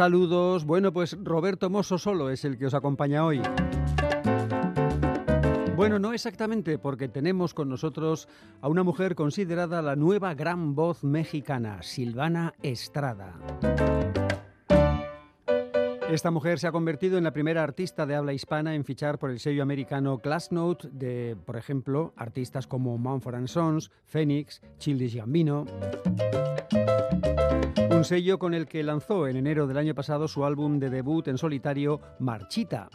Saludos. Bueno, pues Roberto Mosso solo es el que os acompaña hoy. Bueno, no exactamente, porque tenemos con nosotros a una mujer considerada la nueva gran voz mexicana, Silvana Estrada. Esta mujer se ha convertido en la primera artista de habla hispana en fichar por el sello americano Glassnote de, por ejemplo, artistas como Mumford Sons, Phoenix, Childish Gambino. Un sello con el que lanzó en enero del año pasado su álbum de debut en solitario, Marchita.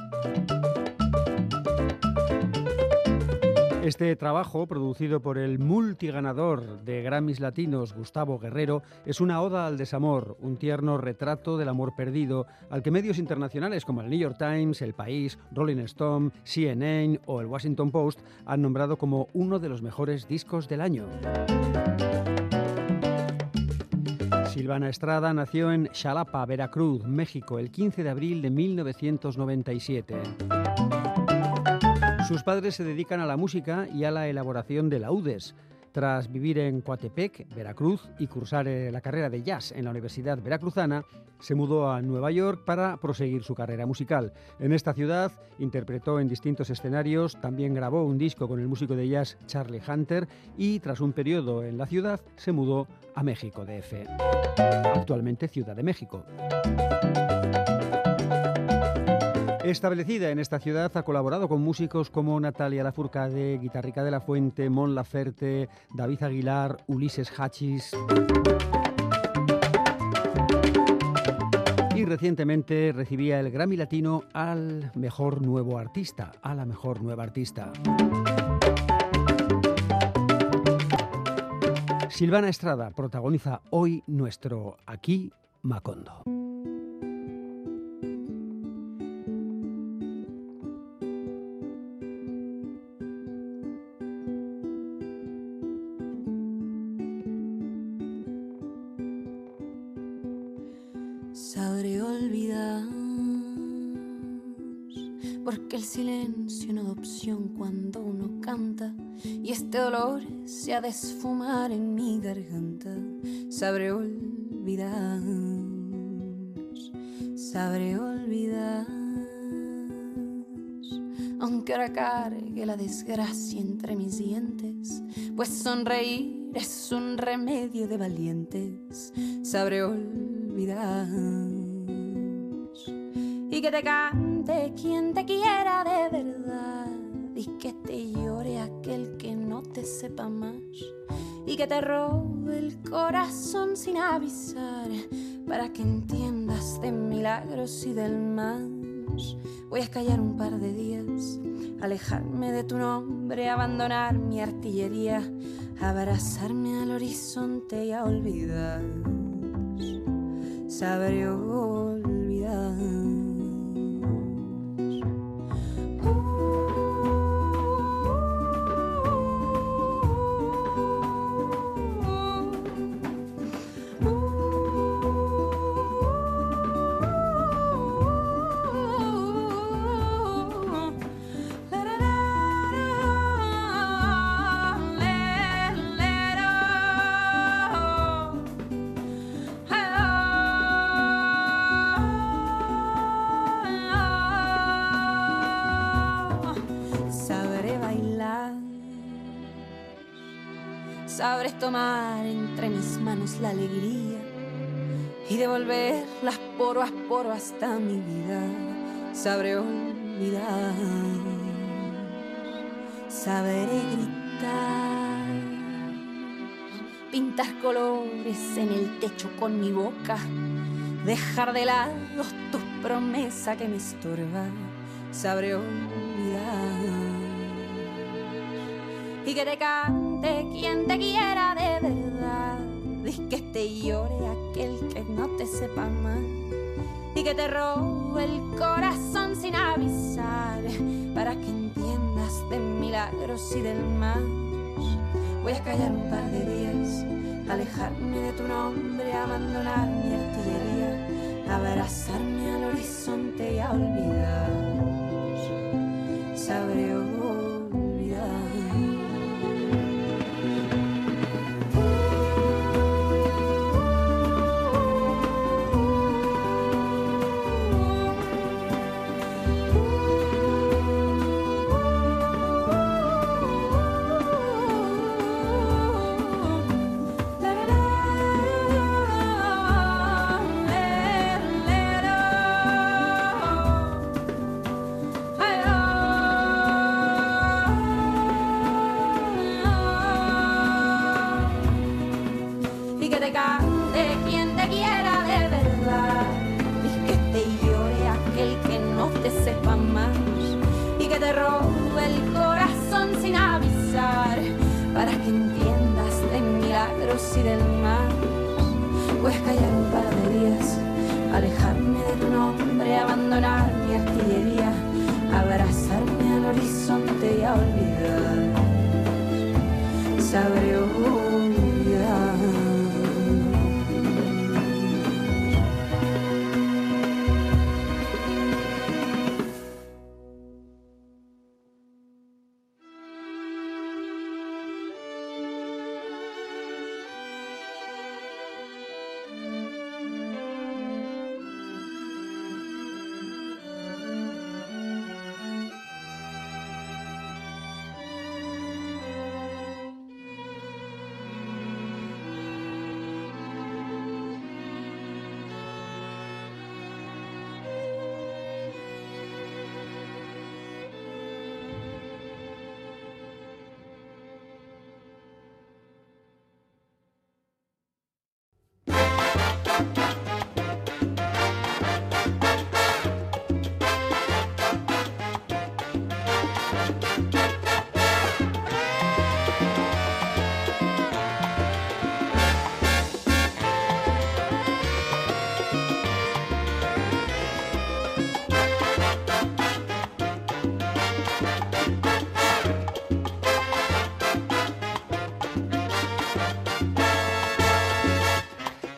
Este trabajo, producido por el multiganador de Grammys Latinos Gustavo Guerrero, es una oda al desamor, un tierno retrato del amor perdido, al que medios internacionales como el New York Times, El País, Rolling Stone, CNN o el Washington Post han nombrado como uno de los mejores discos del año. Silvana Estrada nació en Xalapa, Veracruz, México, el 15 de abril de 1997. Sus padres se dedican a la música y a la elaboración de laudes. Tras vivir en Coatepec, Veracruz, y cursar eh, la carrera de jazz en la Universidad Veracruzana, se mudó a Nueva York para proseguir su carrera musical. En esta ciudad interpretó en distintos escenarios, también grabó un disco con el músico de jazz Charlie Hunter y tras un periodo en la ciudad se mudó a México DF, actualmente Ciudad de México. Establecida en esta ciudad, ha colaborado con músicos como Natalia Lafourcade, Guitarrica de la Fuente, Mon Laferte, David Aguilar, Ulises Hachis. Y recientemente recibía el Grammy Latino al mejor nuevo artista, a la mejor nueva artista. Silvana Estrada protagoniza hoy nuestro Aquí Macondo. Esfumar en mi garganta. Sabré olvidar, sabré olvidar, aunque ahora la desgracia entre mis dientes, pues sonreír es un remedio de valientes. Sabré olvidar y que te cante quien te quiera de verdad y que te llore aquel que no te sepa más y que te robe el corazón sin avisar para que entiendas de milagros y del más. Voy a callar un par de días, alejarme de tu nombre, abandonar mi artillería, abrazarme al horizonte y a olvidar. Sabré olvidar. La alegría y devolverla poro a poro hasta mi vida. Sabré olvidar, sabré gritar, pintar colores en el techo con mi boca, dejar de lado tus promesas que me estorban. Sabré olvidar y que te cante quien te quiera de verdad y que te llore aquel que no te sepa más y que te robe el corazón sin avisar para que entiendas de milagros y del más. Voy a callar un par de días, alejarme de tu nombre, abandonar mi artillería, abrazarme al horizonte y a olvidar. Sabré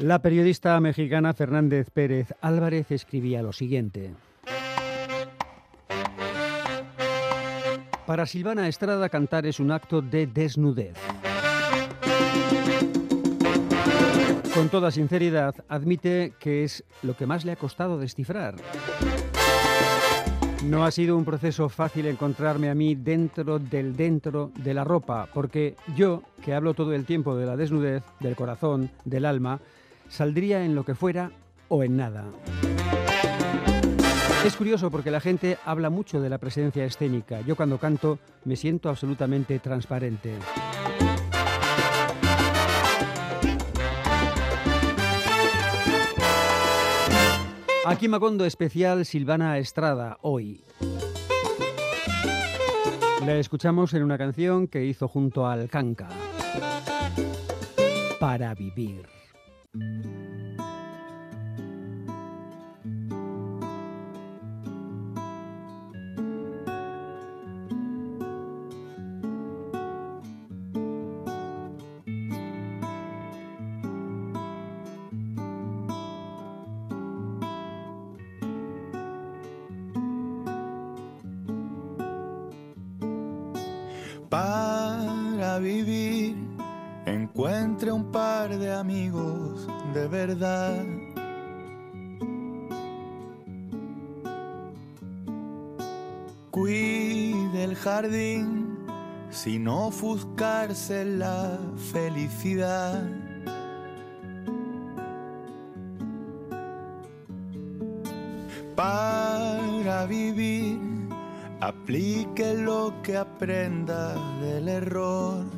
La periodista mexicana Fernández Pérez Álvarez escribía lo siguiente. Para Silvana Estrada cantar es un acto de desnudez. Con toda sinceridad, admite que es lo que más le ha costado descifrar. No ha sido un proceso fácil encontrarme a mí dentro del dentro de la ropa, porque yo, que hablo todo el tiempo de la desnudez, del corazón, del alma, saldría en lo que fuera o en nada. Es curioso porque la gente habla mucho de la presencia escénica. Yo cuando canto me siento absolutamente transparente. Aquí Macondo especial Silvana Estrada hoy. La escuchamos en una canción que hizo junto al Canca. Para vivir. Para vivir encuentre un par de amigos de verdad. Cuide el jardín sin ofuscarse la felicidad. Para vivir, aplique lo que aprenda del error.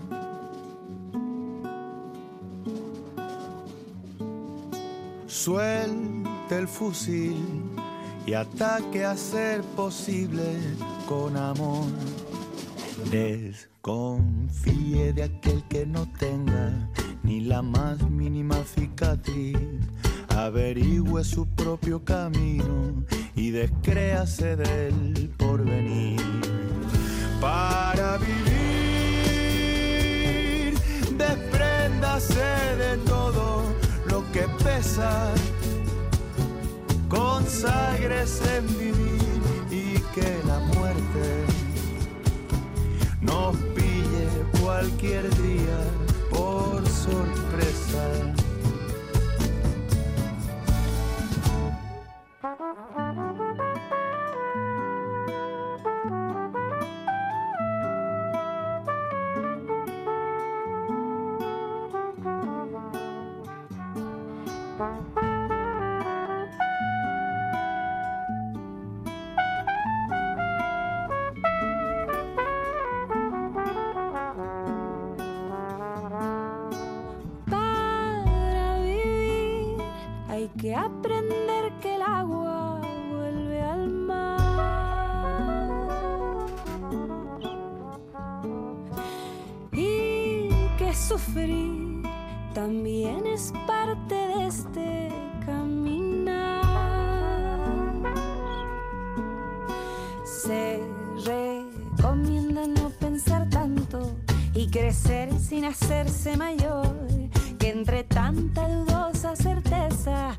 Suelte el fusil y ataque a ser posible con amor. Desconfíe de aquel que no tenga ni la más mínima cicatriz averigüe su propio camino y descréase del porvenir. Para vivir, despréndase de que pesan, consagres en vivir y que la muerte nos pille cualquier día por sorpresa. que aprender que el agua vuelve al mar. Y que sufrir también es parte de este caminar. Se recomienda no pensar tanto y crecer sin hacerse mayor. Que entre tanta dudosa certeza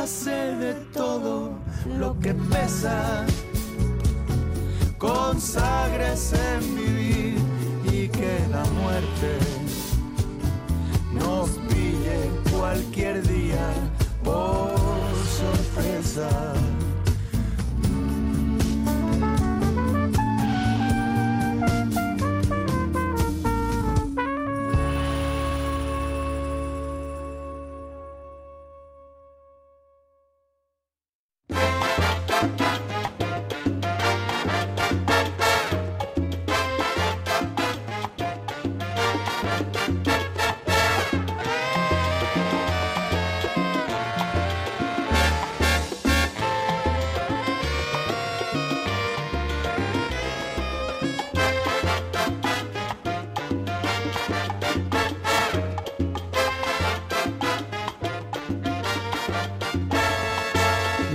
despréndase de todo lo que pesa, conságrese en vivir y que la muerte nos pille cualquier día por sorpresa.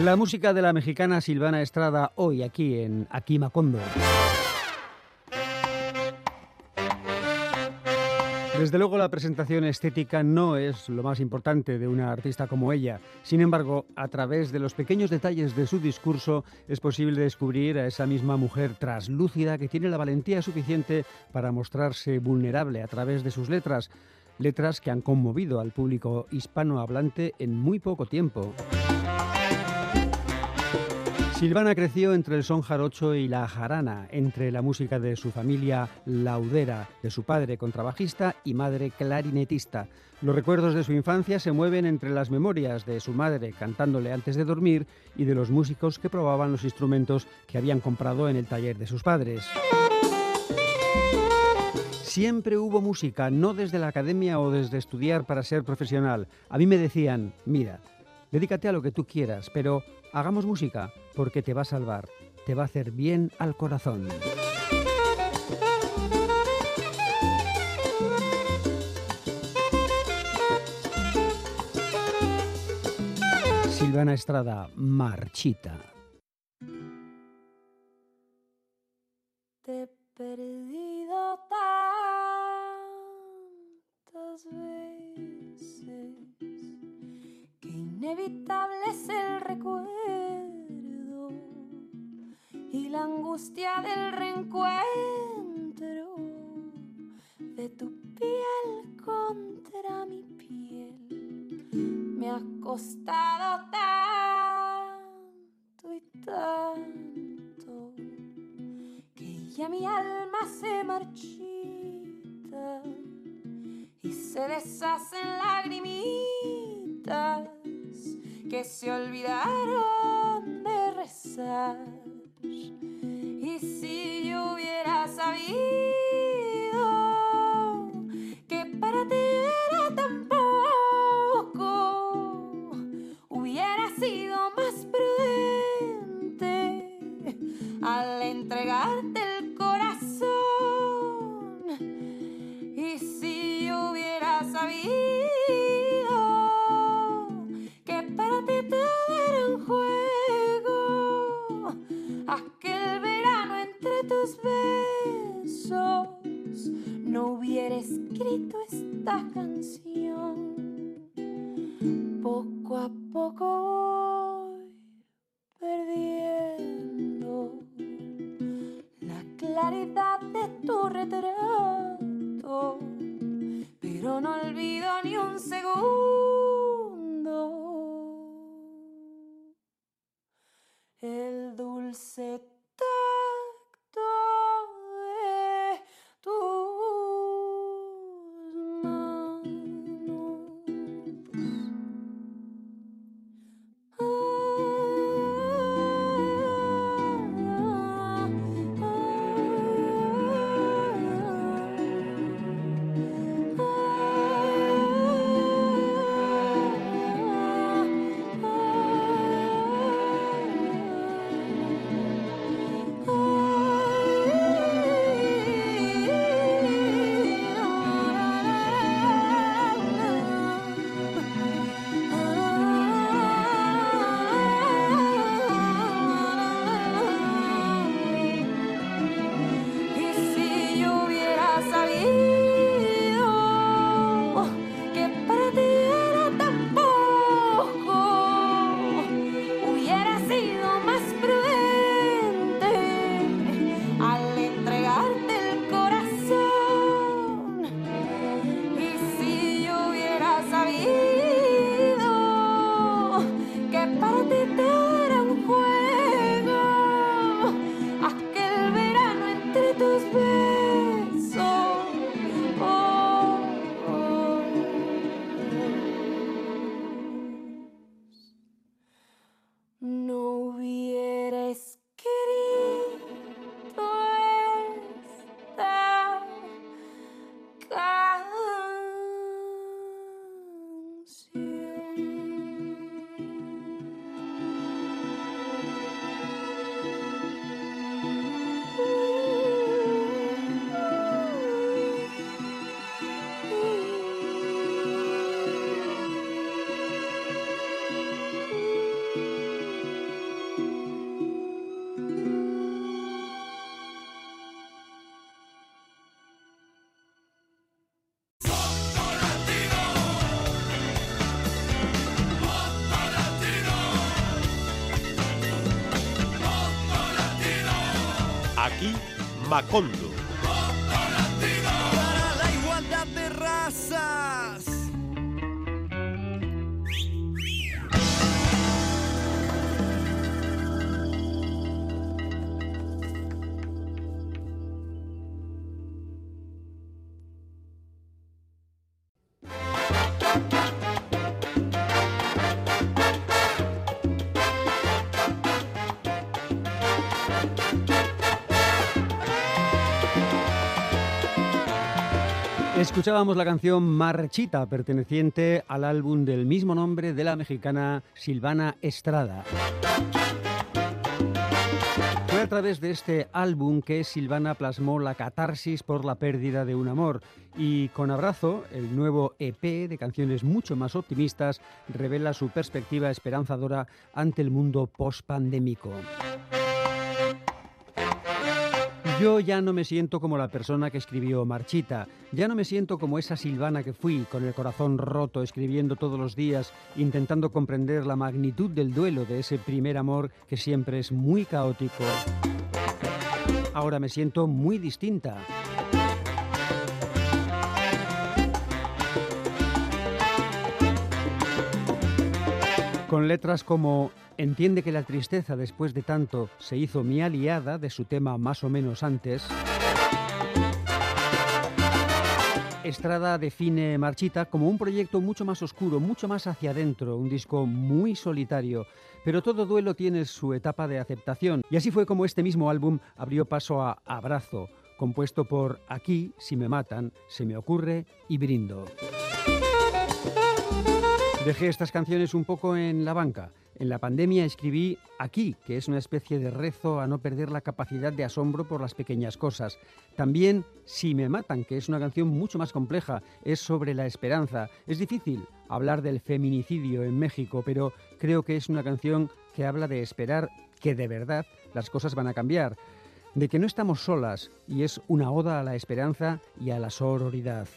La música de la mexicana Silvana Estrada hoy aquí en Aquí Macondo. Desde luego la presentación estética no es lo más importante de una artista como ella. Sin embargo, a través de los pequeños detalles de su discurso es posible descubrir a esa misma mujer traslúcida que tiene la valentía suficiente para mostrarse vulnerable a través de sus letras. Letras que han conmovido al público hispanohablante en muy poco tiempo. Silvana creció entre el son jarocho y la jarana, entre la música de su familia laudera, de su padre contrabajista y madre clarinetista. Los recuerdos de su infancia se mueven entre las memorias de su madre cantándole antes de dormir y de los músicos que probaban los instrumentos que habían comprado en el taller de sus padres. Siempre hubo música, no desde la academia o desde estudiar para ser profesional. A mí me decían, mira, Dedícate a lo que tú quieras, pero hagamos música porque te va a salvar, te va a hacer bien al corazón. Silvana Estrada, Marchita. Te he perdido tantas veces inevitable es el recuerdo y la angustia del reencuentro de tu piel contra mi piel. Me ha costado tanto y tanto que ya mi alma se marchita y se se deshacen lagrimitas que se olvidaron de rezar. Macondo. Escuchábamos la canción Marchita, perteneciente al álbum del mismo nombre de la mexicana Silvana Estrada. Fue a través de este álbum que Silvana plasmó la catarsis por la pérdida de un amor y con Abrazo, el nuevo EP de canciones mucho más optimistas, revela su perspectiva esperanzadora ante el mundo post-pandémico. Yo ya no me siento como la persona que escribió Marchita, ya no me siento como esa Silvana que fui, con el corazón roto, escribiendo todos los días, intentando comprender la magnitud del duelo de ese primer amor que siempre es muy caótico. Ahora me siento muy distinta. Con letras como Entiende que la tristeza después de tanto se hizo mi aliada de su tema más o menos antes. Estrada define Marchita como un proyecto mucho más oscuro, mucho más hacia adentro, un disco muy solitario. Pero todo duelo tiene su etapa de aceptación. Y así fue como este mismo álbum abrió paso a Abrazo, compuesto por Aquí, si me matan, Se me ocurre y Brindo. Dejé estas canciones un poco en la banca. En la pandemia escribí Aquí, que es una especie de rezo a no perder la capacidad de asombro por las pequeñas cosas. También Si me matan, que es una canción mucho más compleja, es sobre la esperanza. Es difícil hablar del feminicidio en México, pero creo que es una canción que habla de esperar que de verdad las cosas van a cambiar, de que no estamos solas y es una oda a la esperanza y a la sororidad.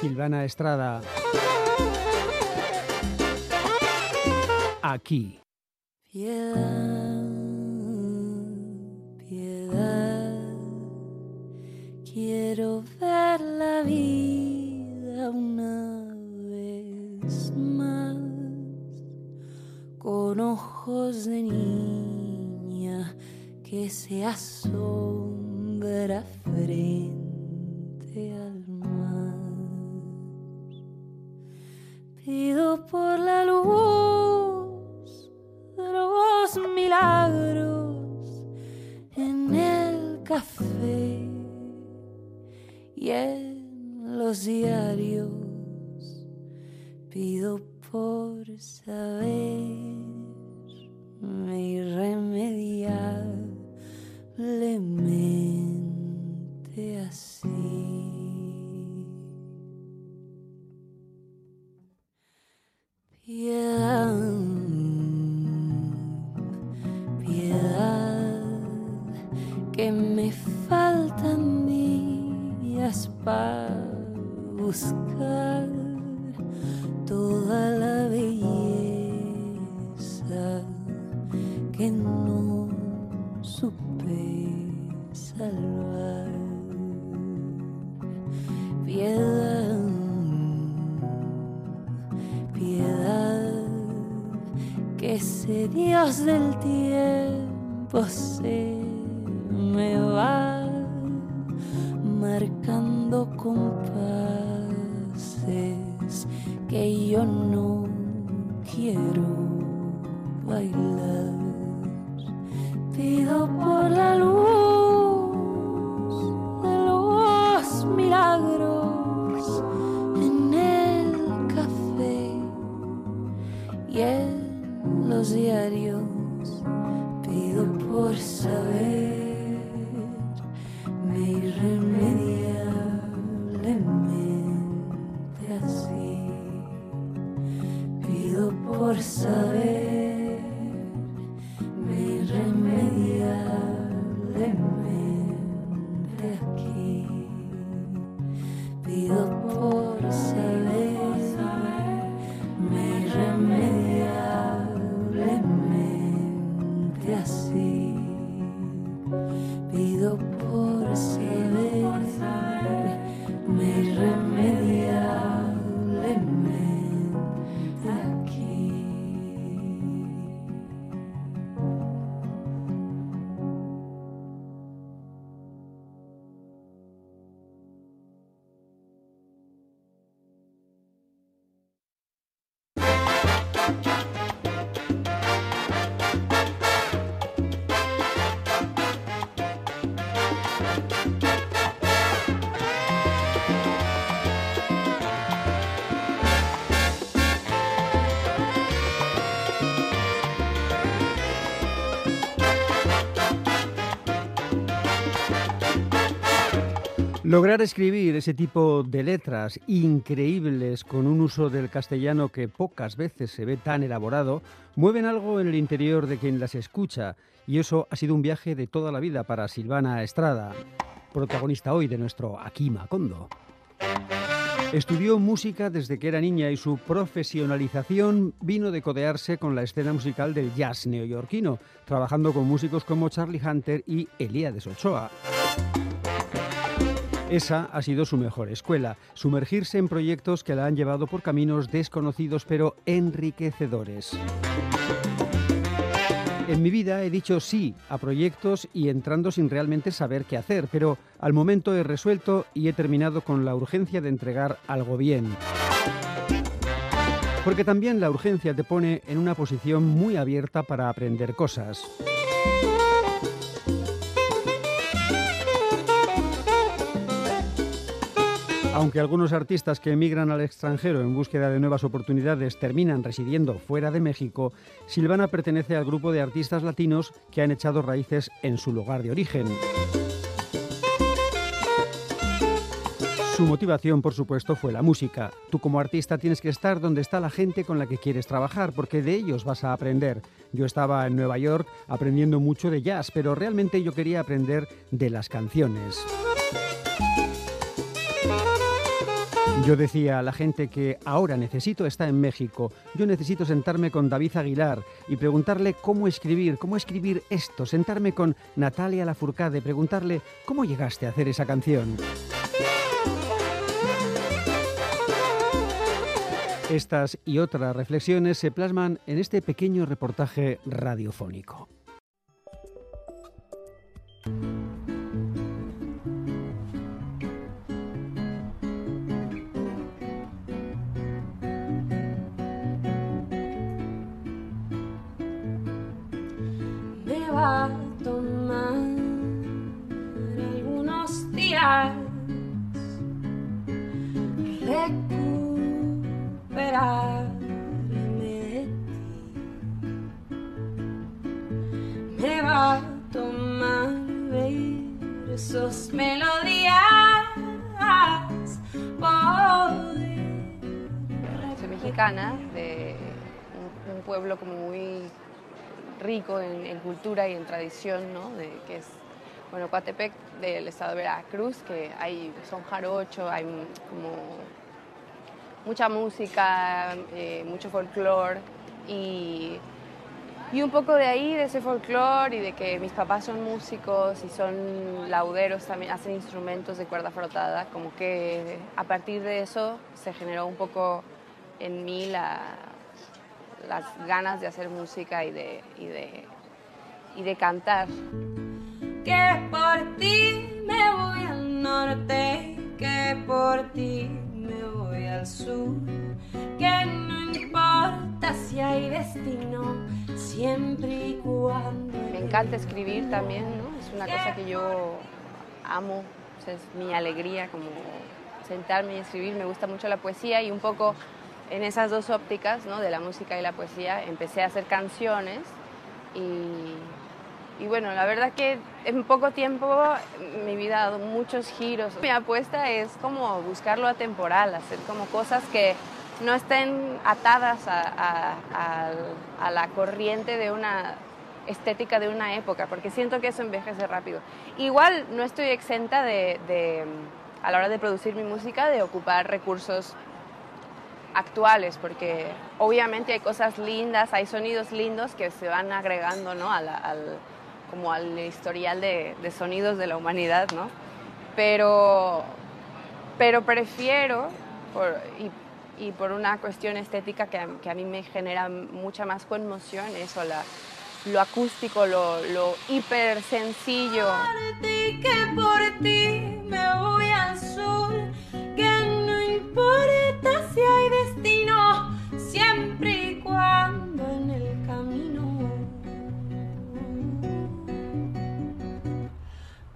Silvana Estrada. Aquí. Piedad, piedad, quiero ver la vida una vez más con ojos de niña que se asombra frente al mar. Pido por la luz de los milagros en el café y en los diarios. Pido por saber irremediablemente así. Piedad, piedad, que me faltan días para buscar Dios del tiempo se Lograr escribir ese tipo de letras increíbles con un uso del castellano que pocas veces se ve tan elaborado, mueven algo en el interior de quien las escucha y eso ha sido un viaje de toda la vida para Silvana Estrada, protagonista hoy de nuestro Aquí Macondo. Estudió música desde que era niña y su profesionalización vino de codearse con la escena musical del jazz neoyorquino, trabajando con músicos como Charlie Hunter y Elías Ochoa. Esa ha sido su mejor escuela, sumergirse en proyectos que la han llevado por caminos desconocidos pero enriquecedores. En mi vida he dicho sí a proyectos y entrando sin realmente saber qué hacer, pero al momento he resuelto y he terminado con la urgencia de entregar algo bien. Porque también la urgencia te pone en una posición muy abierta para aprender cosas. Aunque algunos artistas que emigran al extranjero en búsqueda de nuevas oportunidades terminan residiendo fuera de México, Silvana pertenece al grupo de artistas latinos que han echado raíces en su lugar de origen. Su motivación, por supuesto, fue la música. Tú como artista tienes que estar donde está la gente con la que quieres trabajar, porque de ellos vas a aprender. Yo estaba en Nueva York aprendiendo mucho de jazz, pero realmente yo quería aprender de las canciones. Yo decía a la gente que ahora necesito estar en México. Yo necesito sentarme con David Aguilar y preguntarle cómo escribir, cómo escribir esto. Sentarme con Natalia Lafourcade, preguntarle cómo llegaste a hacer esa canción. Estas y otras reflexiones se plasman en este pequeño reportaje radiofónico. A tomar algunos días. Recuperarme de Me va a tomar versos, melodías, Soy mexicana de un pueblo como muy rico en, cultura y en tradición, ¿no? De, que es, bueno, Coatepec del estado de Veracruz, que hay son jarocho, hay como mucha música, eh, mucho folclore y, y un poco de ahí, de ese folclore y de que mis papás son músicos y son lauderos, también hacen instrumentos de cuerda frotada, como que a partir de eso se generó un poco en mí la, las ganas de hacer música y de, y de, y de cantar. Que por ti me voy al norte, que por ti me voy al sur, que no importa si hay destino, siempre y cuando... Me encanta escribir también, ¿no? Es una cosa que yo amo, es mi alegría como sentarme y escribir, me gusta mucho la poesía y un poco en esas dos ópticas, ¿no? de la música y la poesía, empecé a hacer canciones y, y, bueno, la verdad que en poco tiempo mi vida ha dado muchos giros. Mi apuesta es como buscar lo atemporal, hacer como cosas que no estén atadas a, a, a, la corriente de una estética de una época, porque siento que eso envejece rápido. Igual no estoy exenta de, de a la hora de producir mi música, de ocupar recursos actuales, porque obviamente hay cosas lindas, hay sonidos lindos que se van agregando ¿no? al, como al historial de, sonidos de la humanidad, ¿no? Pero, pero prefiero, por, y, por una cuestión estética que, que, a mí me genera mucha más conmoción, eso, la, lo acústico, lo, lo hiper sencillo. Que por ti me voy al que importa si hay destino, siempre y cuando en el camino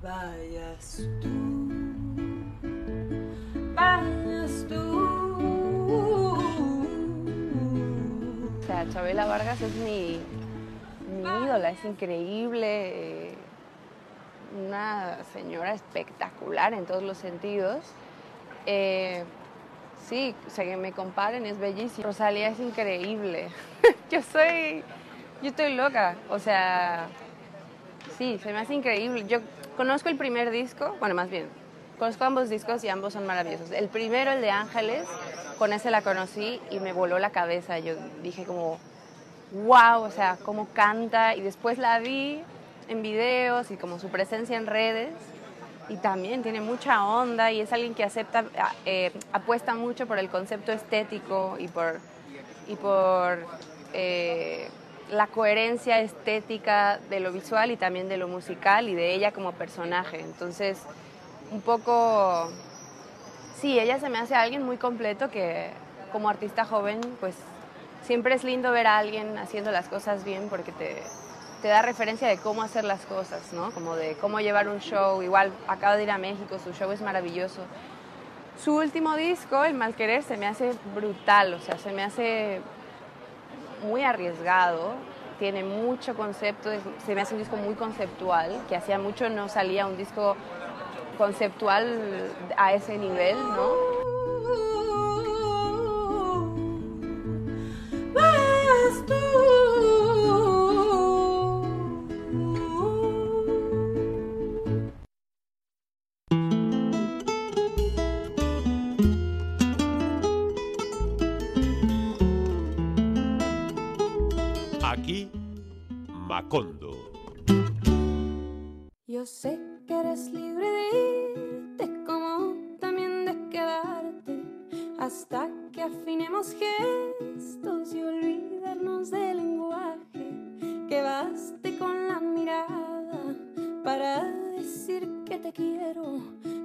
vayas tú, vayas tú. O sea, Chabela Vargas es mi, mi ídola, es increíble, eh, una señora espectacular en todos los sentidos. Eh, Sí, o sea, me comparen es bellísimo. Rosalía es increíble. yo soy, yo estoy loca. O sea, sí, se me hace increíble. Yo conozco el primer disco, bueno, más bien, conozco ambos discos y ambos son maravillosos. El primero, el de Ángeles, con ese la conocí y me voló la cabeza. Yo dije como, wow, o sea, cómo canta. Y después la vi en videos y como su presencia en redes y también tiene mucha onda y es alguien que acepta, eh, apuesta mucho por el concepto estético y por, y por eh, la coherencia estética de lo visual y también de lo musical y de ella como personaje. Entonces, un poco, sí, ella se me hace alguien muy completo que como artista joven, pues siempre es lindo ver a alguien haciendo las cosas bien porque te, te da referencia de cómo hacer las cosas, ¿no? Como de cómo llevar un show. Igual acabo de ir a México, su show es maravilloso. Su último disco, El Malquerer, se me hace brutal, o sea, se me hace muy arriesgado, tiene mucho concepto, se me hace un disco muy conceptual, que hacía mucho no salía un disco conceptual a ese nivel, ¿no? Yo sé que eres libre de irte como también de quedarte hasta que afinemos gestos y olvidarnos del lenguaje. Que baste con la mirada para decir que te quiero.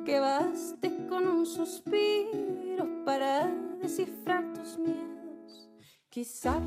Que baste con un suspiro para descifrar tus miedos. Quizá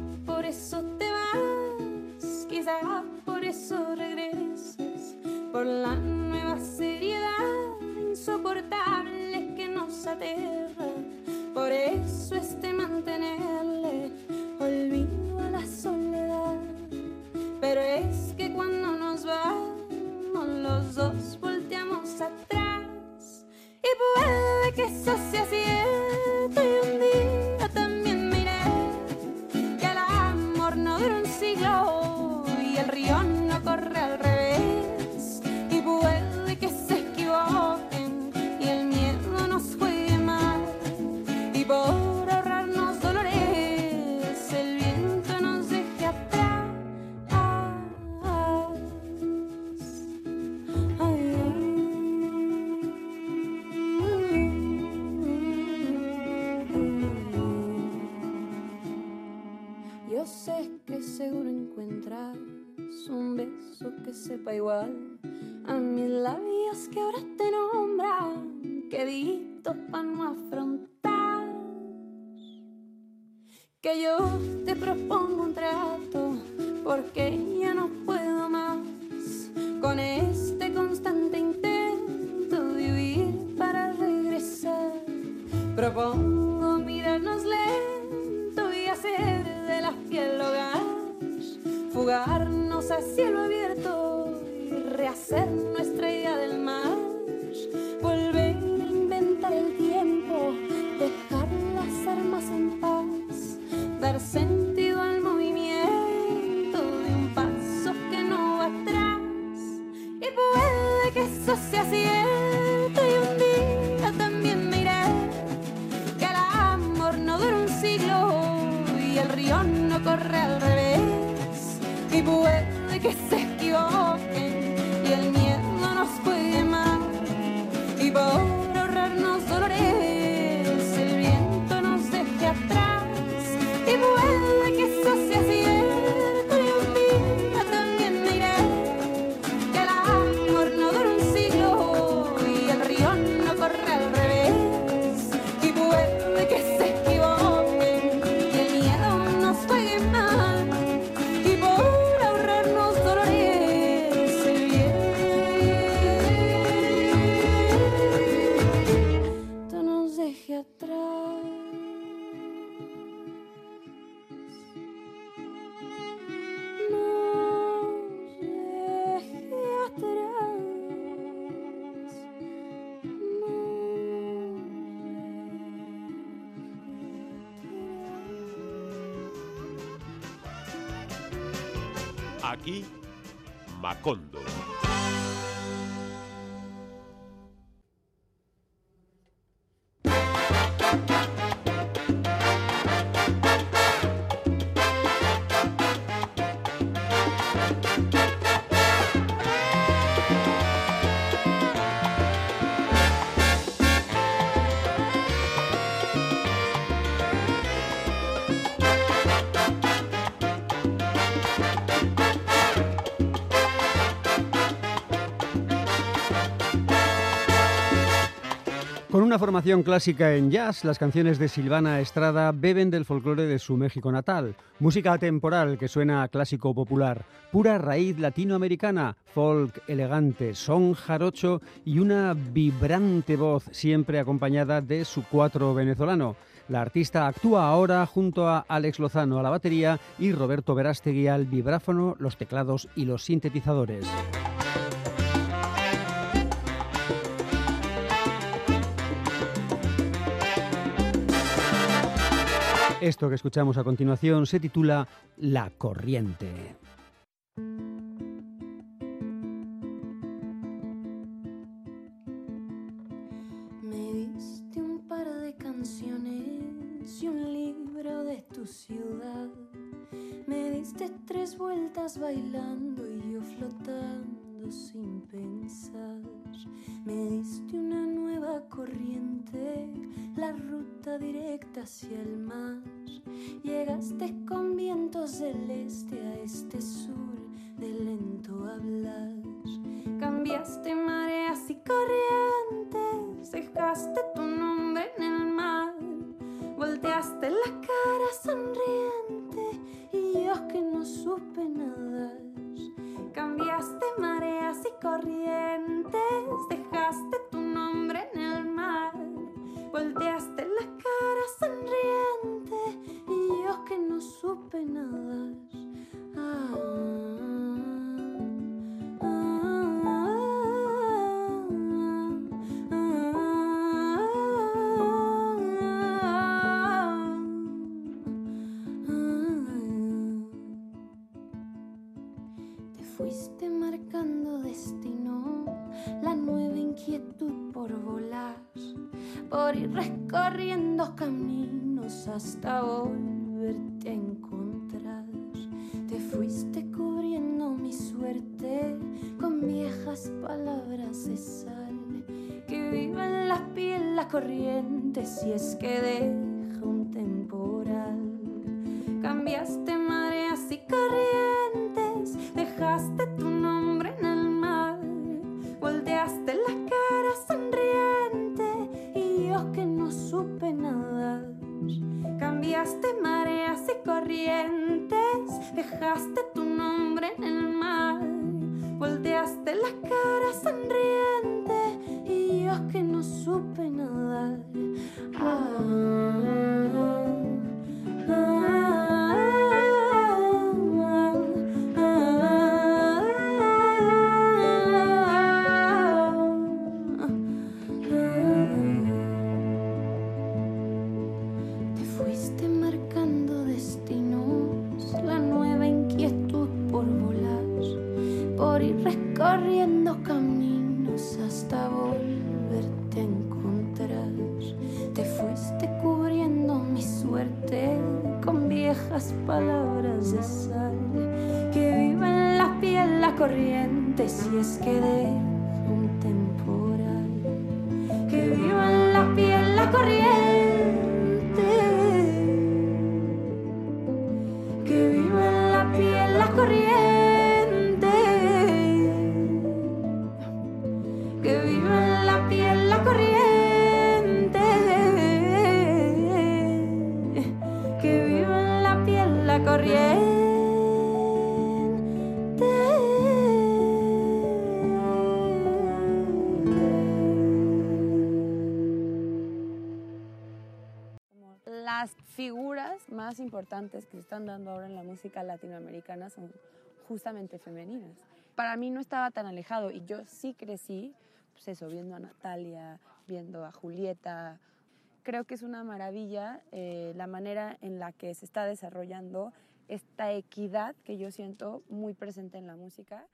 y una formación clásica en jazz, las canciones de Silvana Estrada beben del folclore de su México natal. Música atemporal que suena a clásico popular, pura raíz latinoamericana, folk elegante, son jarocho y una vibrante voz siempre acompañada de su cuatro venezolano. La artista actúa ahora junto a Alex Lozano a la batería y Roberto Verástegui al vibráfono, los teclados y los sintetizadores. Esto que escuchamos a continuación se titula La Corriente. Me diste un par de canciones y un libro de tu ciudad. Me diste tres vueltas bailando y yo flotando sin pensar. Me diste una nueva corriente, la ruta directa hacia el mar. Llegaste con vientos del este a este sur de lento hablar. Cambiaste mareas y corrientes, dejaste tu nombre en el mar. Volteaste la cara sonriente y yo que no supe nadar. Cambiaste mareas y corrientes, dejaste tu nombre en el mar. Volteaste la cara sonriente y yo que no supe nadar. Hasta volverte a encontrar. Te fuiste cubriendo mi suerte con viejas palabras de sal, que viva en la piel la corriente si es que deja piel importantes que se están dando ahora en la música latinoamericana son justamente femeninas. Para mí no estaba tan alejado y yo sí crecí, pues eso, viendo a Natalia, viendo a Julieta. Creo que es una maravilla eh, la manera en la que se está desarrollando esta equidad que yo siento muy presente en la música.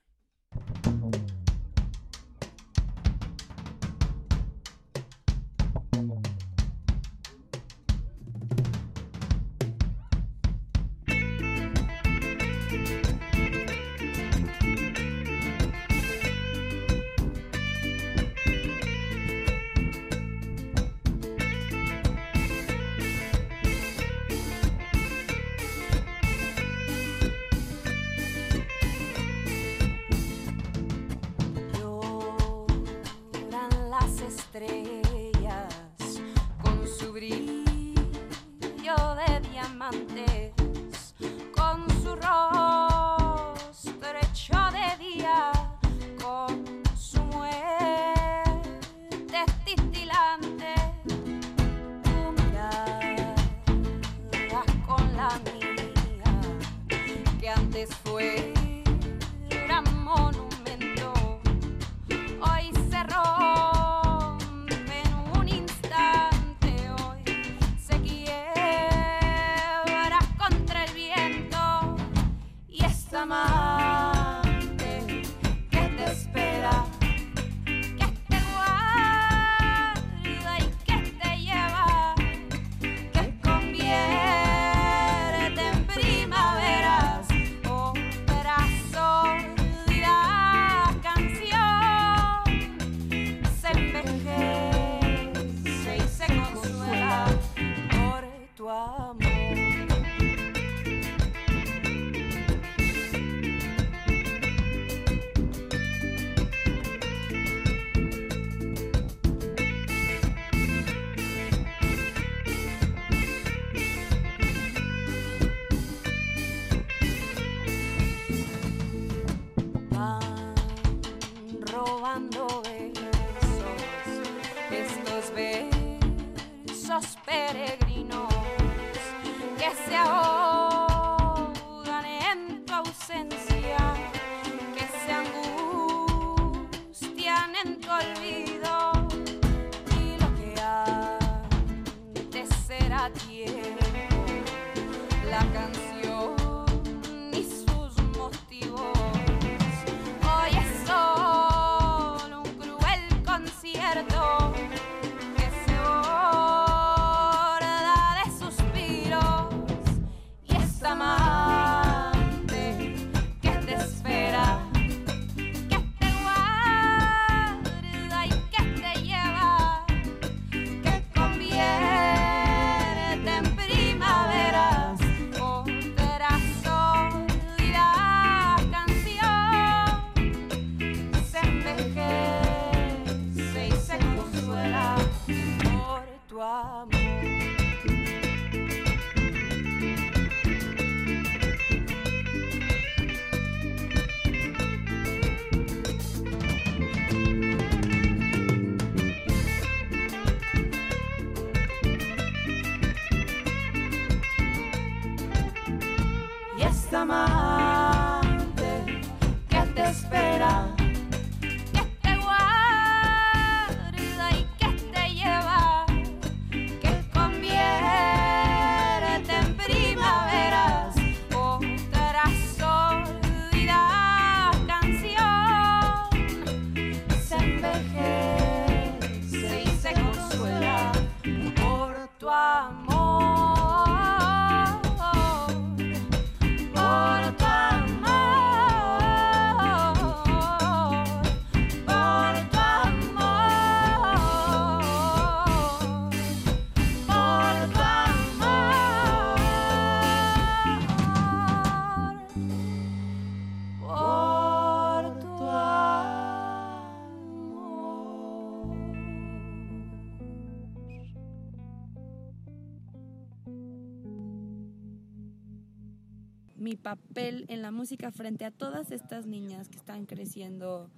en la música frente a todas estas niñas que están creciendo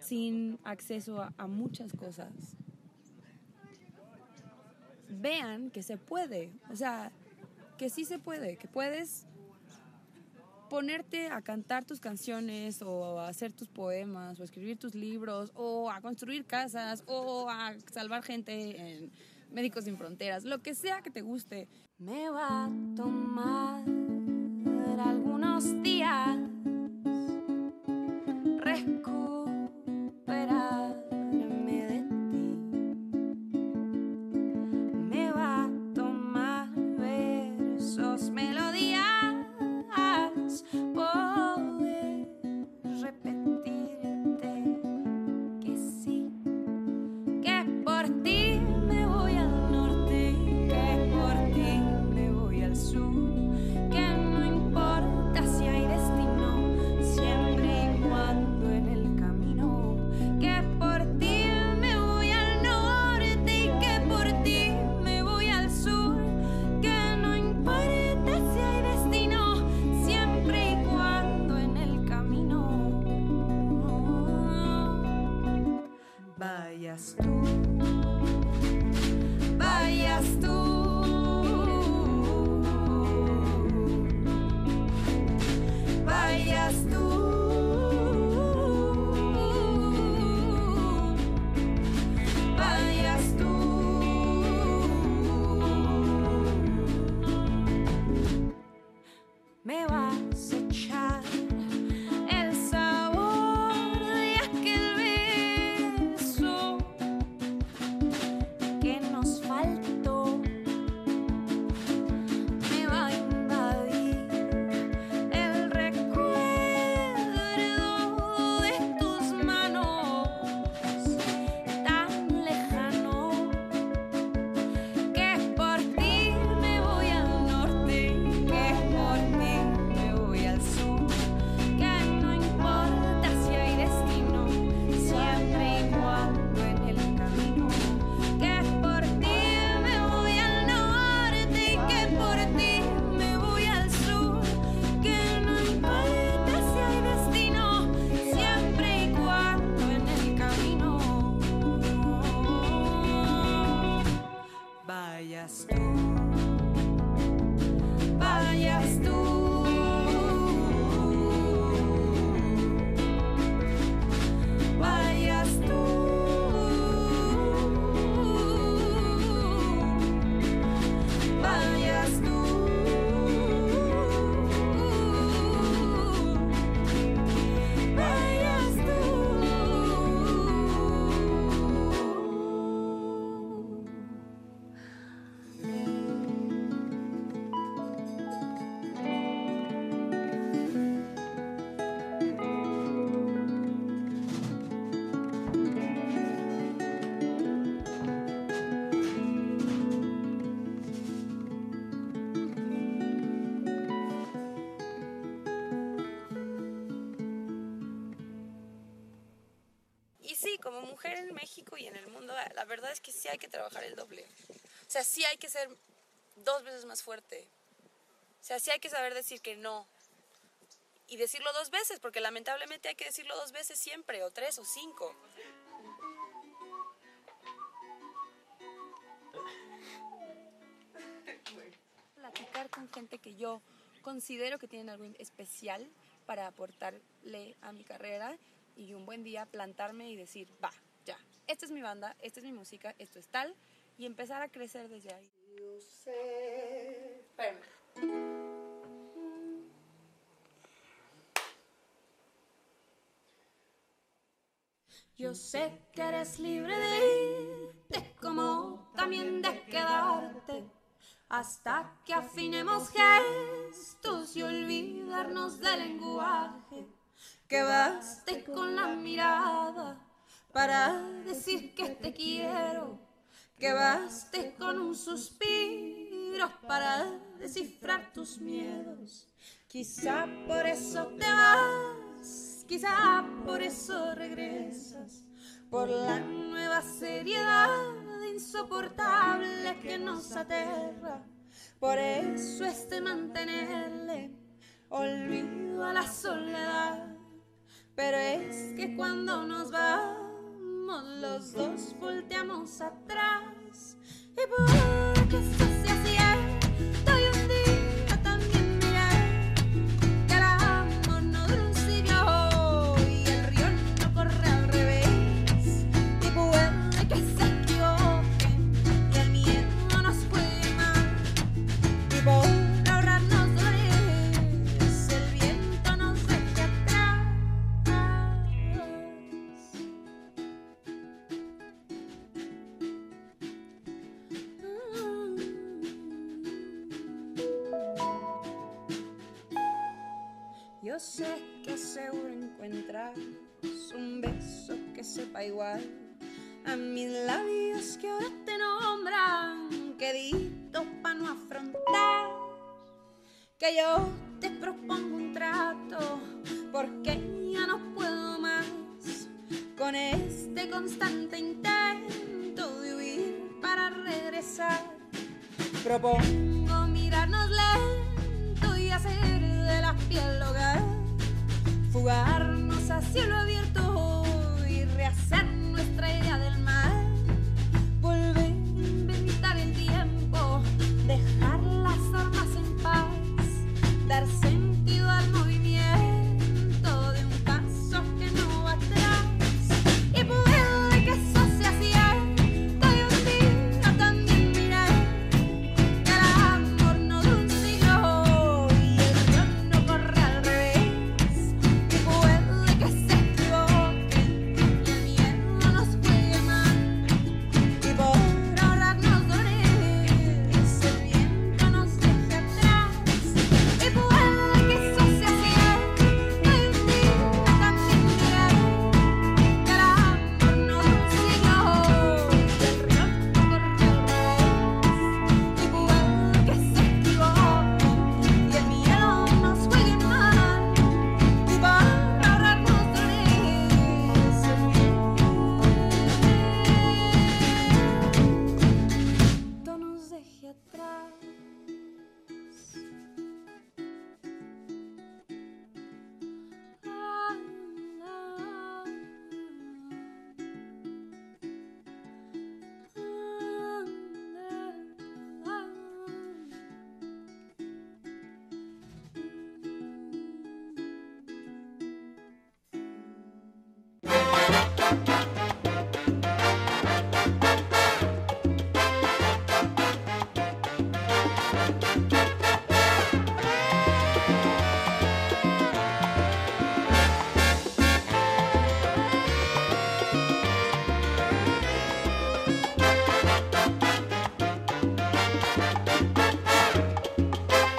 sin acceso a, a muchas cosas? Vean que se puede, o sea, que sí se puede, que puedes ponerte a cantar tus canciones o a hacer tus poemas o a escribir tus libros o a construir casas o a salvar gente en Médicos sin Fronteras, lo que sea que te guste. Me va a tomar buenos días. Hay que trabajar el doble. O sea, sí hay que ser dos veces más fuerte. O sea, sí hay que saber decir que no. Y decirlo dos veces, porque lamentablemente hay que decirlo dos veces siempre, o tres, o cinco. Platicar con gente que yo considero que tienen algo especial para aportarle a mi carrera y un buen día plantarme y decir, va, esta es mi banda, esta es mi música, esto es tal, y empezar a crecer desde ahí. Espérame. Yo sé que eres libre de irte como también de quedarte hasta que afinemos gestos y olvidarnos del lenguaje. Que baste con la mirada para decir que te quiero. Que baste con un suspiro para descifrar tus miedos. Quizá por eso te vas, quizá por eso regresas. Por la nueva seriedad insoportable que nos aterra. Por eso es de mantenerle olvido a la soledad. Pero es que cuando nos vamos, los dos volteamos atrás. Y porque Sé que seguro encuentras un beso que sepa igual a mis labios que ahora te nombran, queditos para no afrontar. Que yo te propongo un trato, porque ya no puedo más con este constante intento de huir para regresar. Propongo mirarnos lento y hacer right.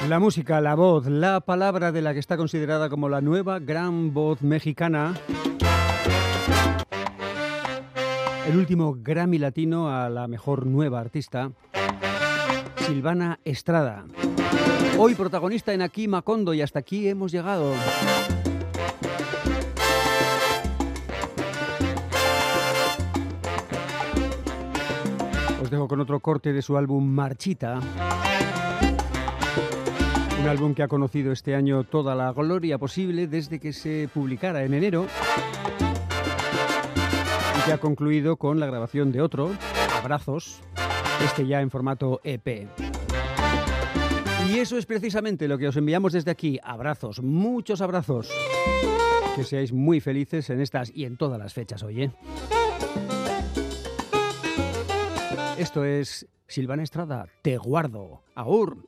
La música, la voz, la palabra de la que está considerada como la nueva gran voz mexicana. El último Grammy Latino a la mejor nueva artista, Silvana Estrada. Hoy protagonista en Aquí Macondo y hasta aquí hemos llegado. Os dejo con otro corte de su álbum Marchita. Un álbum que ha conocido este año toda la gloria posible desde que se publicara en enero y que ha concluido con la grabación de otro, Abrazos, este ya en formato EP. Y eso es precisamente lo que os enviamos desde aquí. Abrazos, muchos abrazos. Que seáis muy felices en estas y en todas las fechas, oye. Esto es Silvana Estrada, Te guardo. Aur.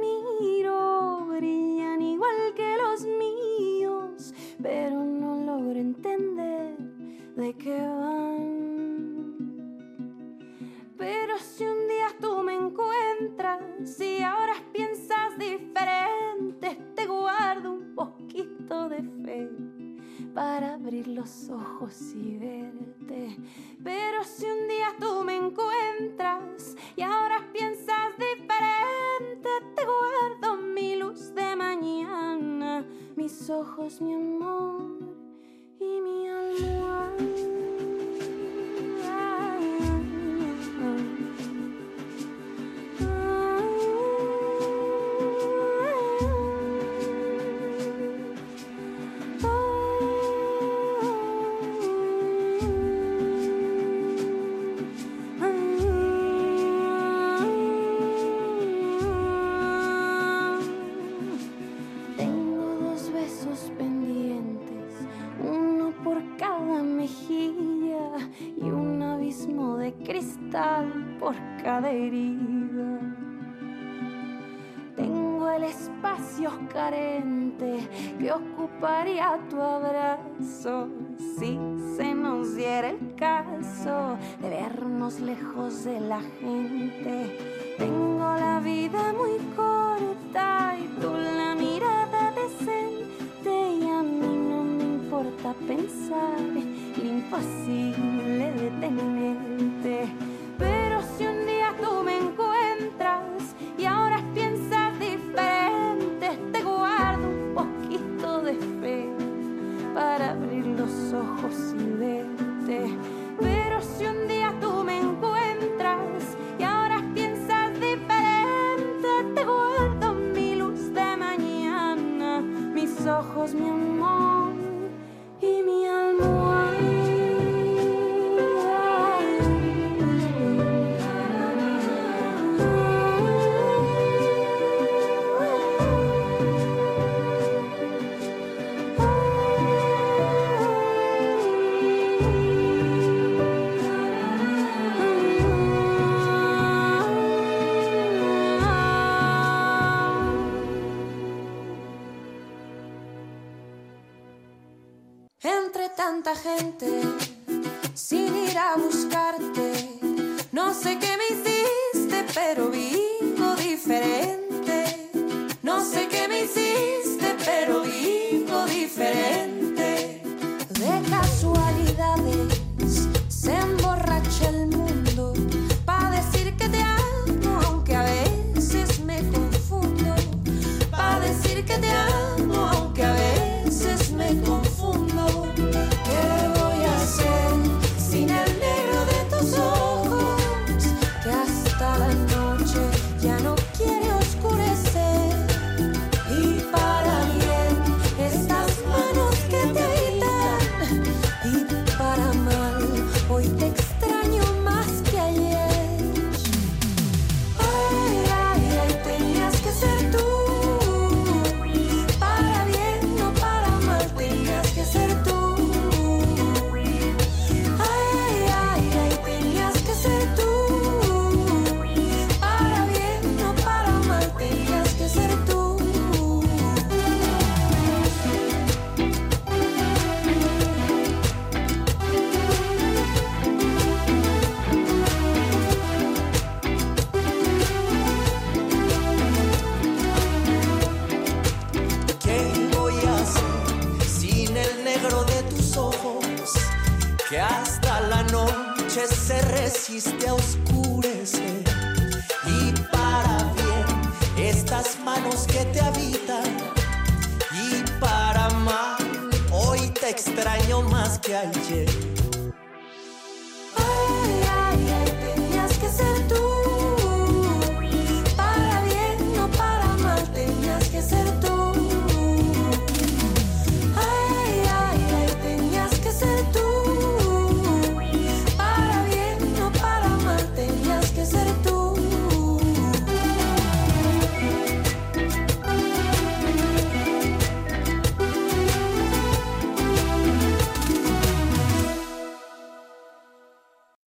ojos verte. Pero si un día tú me encuentras y ahora piensas diferente, te guardo mi luz de mañana, mis ojos, mi amor y mi almohada. El espacio carente que ocuparía tu abrazo si se nos diera el caso de vernos lejos de la gente. Tengo la vida muy corta y tú la mirada decente y a mí no me importa pensar imposible de tenerte. Pero si un día tú me encuentras